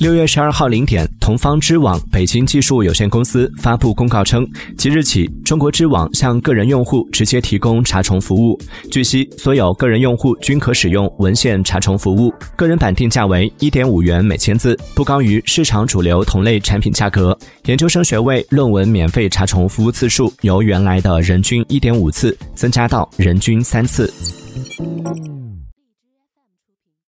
六月十二号零点同方知网北京技术有限公司发布公告称即日起中国知网向个人用户直接提供查重服务。据悉所有个人用户均可使用文献查重服务个人版定价为一点五元每千字不高于市场主流同类产品价格。研究生学位论文免费查重服务次数由原来的人均一点五次增加到人均三次。